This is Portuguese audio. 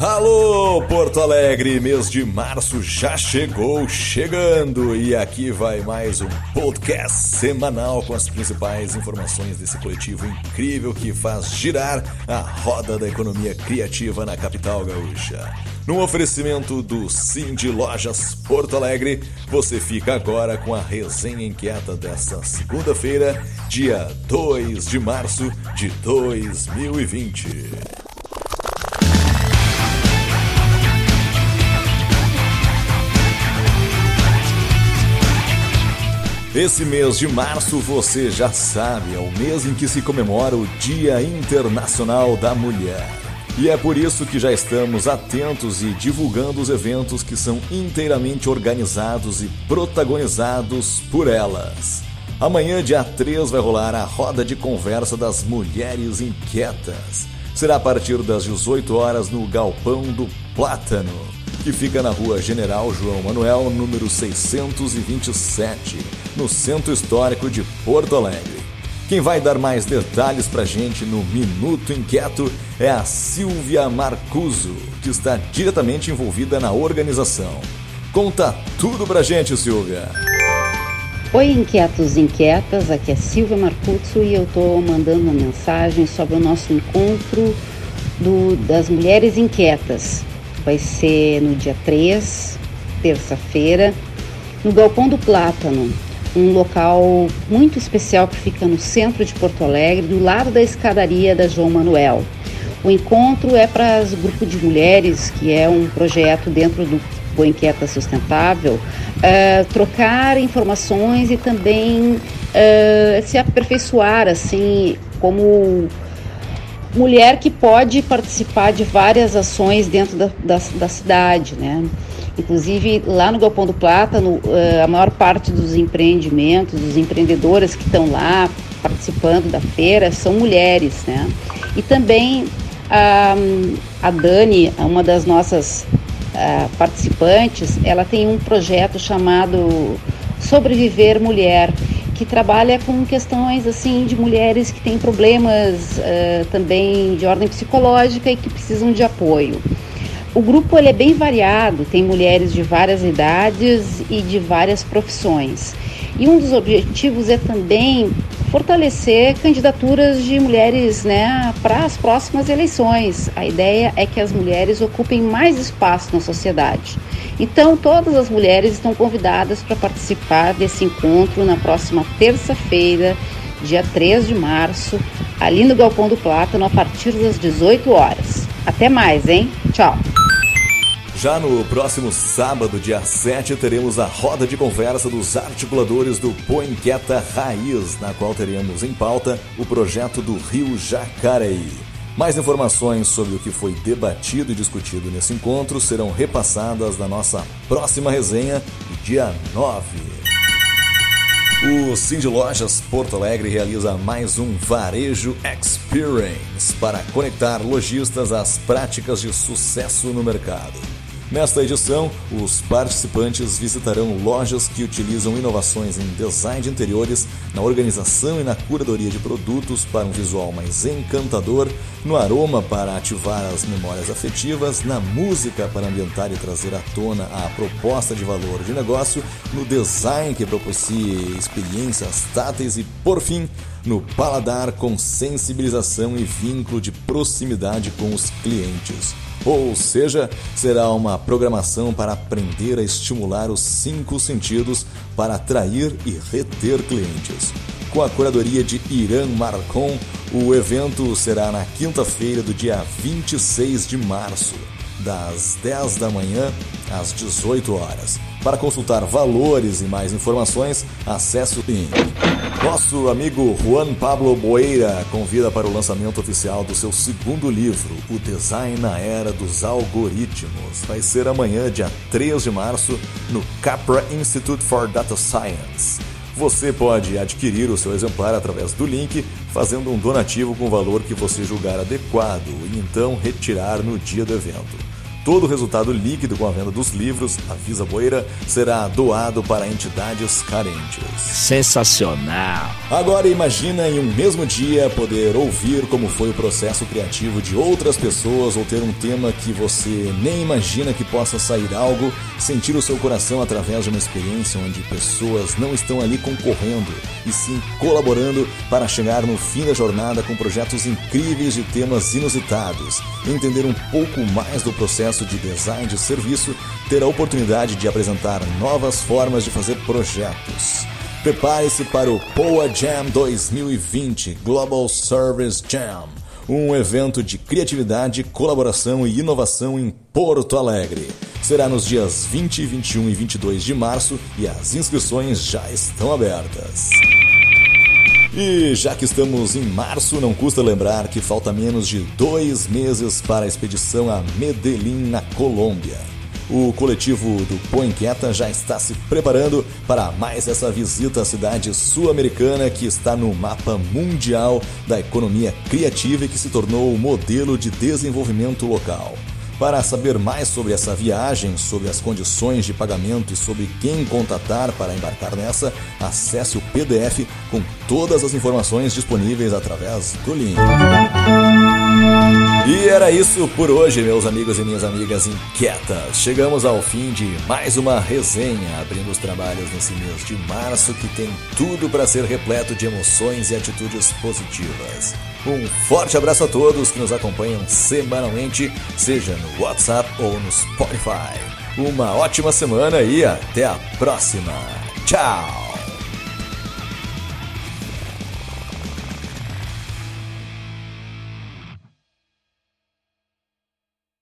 Alô, Porto Alegre, mês de março já chegou, chegando, e aqui vai mais um podcast semanal com as principais informações desse coletivo incrível que faz girar a roda da economia criativa na capital gaúcha. No oferecimento do Cindy Lojas Porto Alegre, você fica agora com a resenha inquieta desta segunda-feira, dia 2 de março de 2020. Esse mês de março, você já sabe, é o mês em que se comemora o Dia Internacional da Mulher. E é por isso que já estamos atentos e divulgando os eventos que são inteiramente organizados e protagonizados por elas. Amanhã, dia 3, vai rolar a roda de conversa das mulheres inquietas. Será a partir das 18 horas no Galpão do Plátano, que fica na rua General João Manuel, número 627 no Centro Histórico de Porto Alegre. Quem vai dar mais detalhes pra gente no Minuto Inquieto é a Silvia Marcuso, que está diretamente envolvida na organização. Conta tudo pra gente, Silvia. Oi, inquietos e inquietas, aqui é Silvia Marcuso e eu tô mandando uma mensagem sobre o nosso encontro do, das mulheres inquietas. Vai ser no dia 3, terça-feira, no Galpão do Plátano, um local muito especial que fica no centro de Porto Alegre, do lado da escadaria da João Manuel. O encontro é para o grupo de mulheres, que é um projeto dentro do Boa Inquieta Sustentável, uh, trocar informações e também uh, se aperfeiçoar, assim, como mulher que pode participar de várias ações dentro da, da, da cidade, né? Inclusive, lá no Galpão do Plátano, eh, a maior parte dos empreendimentos, dos empreendedoras que estão lá participando da feira são mulheres, né? E também a, a Dani, uma das nossas uh, participantes, ela tem um projeto chamado Sobreviver Mulher, que trabalha com questões assim de mulheres que têm problemas uh, também de ordem psicológica e que precisam de apoio. O grupo ele é bem variado, tem mulheres de várias idades e de várias profissões. E um dos objetivos é também fortalecer candidaturas de mulheres né, para as próximas eleições. A ideia é que as mulheres ocupem mais espaço na sociedade. Então, todas as mulheres estão convidadas para participar desse encontro na próxima terça-feira, dia 3 de março, ali no Galpão do Plátano, a partir das 18 horas. Até mais, hein? Tchau! Já no próximo sábado, dia 7, teremos a roda de conversa dos articuladores do Poinquieta Raiz, na qual teremos em pauta o projeto do Rio Jacareí. Mais informações sobre o que foi debatido e discutido nesse encontro serão repassadas na nossa próxima resenha, dia 9. O Cindy Lojas Porto Alegre realiza mais um Varejo Experience para conectar lojistas às práticas de sucesso no mercado. Nesta edição, os participantes visitarão lojas que utilizam inovações em design de interiores, na organização e na curadoria de produtos para um visual mais encantador, no aroma para ativar as memórias afetivas, na música para ambientar e trazer à tona a proposta de valor de negócio, no design que propicie experiências táteis e, por fim, no paladar com sensibilização e vínculo de proximidade com os clientes. Ou seja, será uma programação para aprender a estimular os cinco sentidos para atrair e reter clientes. Com a curadoria de Irã Marcon, o evento será na quinta-feira do dia 26 de março, das 10 da manhã às 18 horas. Para consultar valores e mais informações, acesse o link. Nosso amigo Juan Pablo Boeira convida para o lançamento oficial do seu segundo livro, O Design na Era dos Algoritmos. Vai ser amanhã, dia 3 de março, no Capra Institute for Data Science. Você pode adquirir o seu exemplar através do link, fazendo um donativo com o valor que você julgar adequado e então retirar no dia do evento. Todo o resultado líquido com a venda dos livros, avisa Boeira, será doado para entidades carentes. Sensacional! Agora imagina em um mesmo dia poder ouvir como foi o processo criativo de outras pessoas ou ter um tema que você nem imagina que possa sair algo, sentir o seu coração através de uma experiência onde pessoas não estão ali concorrendo e sim colaborando para chegar no fim da jornada com projetos incríveis de temas inusitados, entender um pouco mais do processo de design de serviço, ter a oportunidade de apresentar novas formas de fazer projetos. Prepare-se para o POA Jam 2020 Global Service Jam, um evento de criatividade, colaboração e inovação em Porto Alegre. Será nos dias 20, 21 e 22 de março e as inscrições já estão abertas. E já que estamos em março, não custa lembrar que falta menos de dois meses para a expedição a Medellín, na Colômbia. O coletivo do Põe já está se preparando para mais essa visita à cidade sul-americana que está no mapa mundial da economia criativa e que se tornou o modelo de desenvolvimento local. Para saber mais sobre essa viagem, sobre as condições de pagamento e sobre quem contatar para embarcar nessa, acesse o PDF com todas as informações disponíveis através do link. E era isso por hoje, meus amigos e minhas amigas inquietas. Chegamos ao fim de mais uma resenha, abrindo os trabalhos nesse mês de março que tem tudo para ser repleto de emoções e atitudes positivas. Um forte abraço a todos que nos acompanham semanalmente, seja no WhatsApp ou no Spotify. Uma ótima semana e até a próxima. Tchau!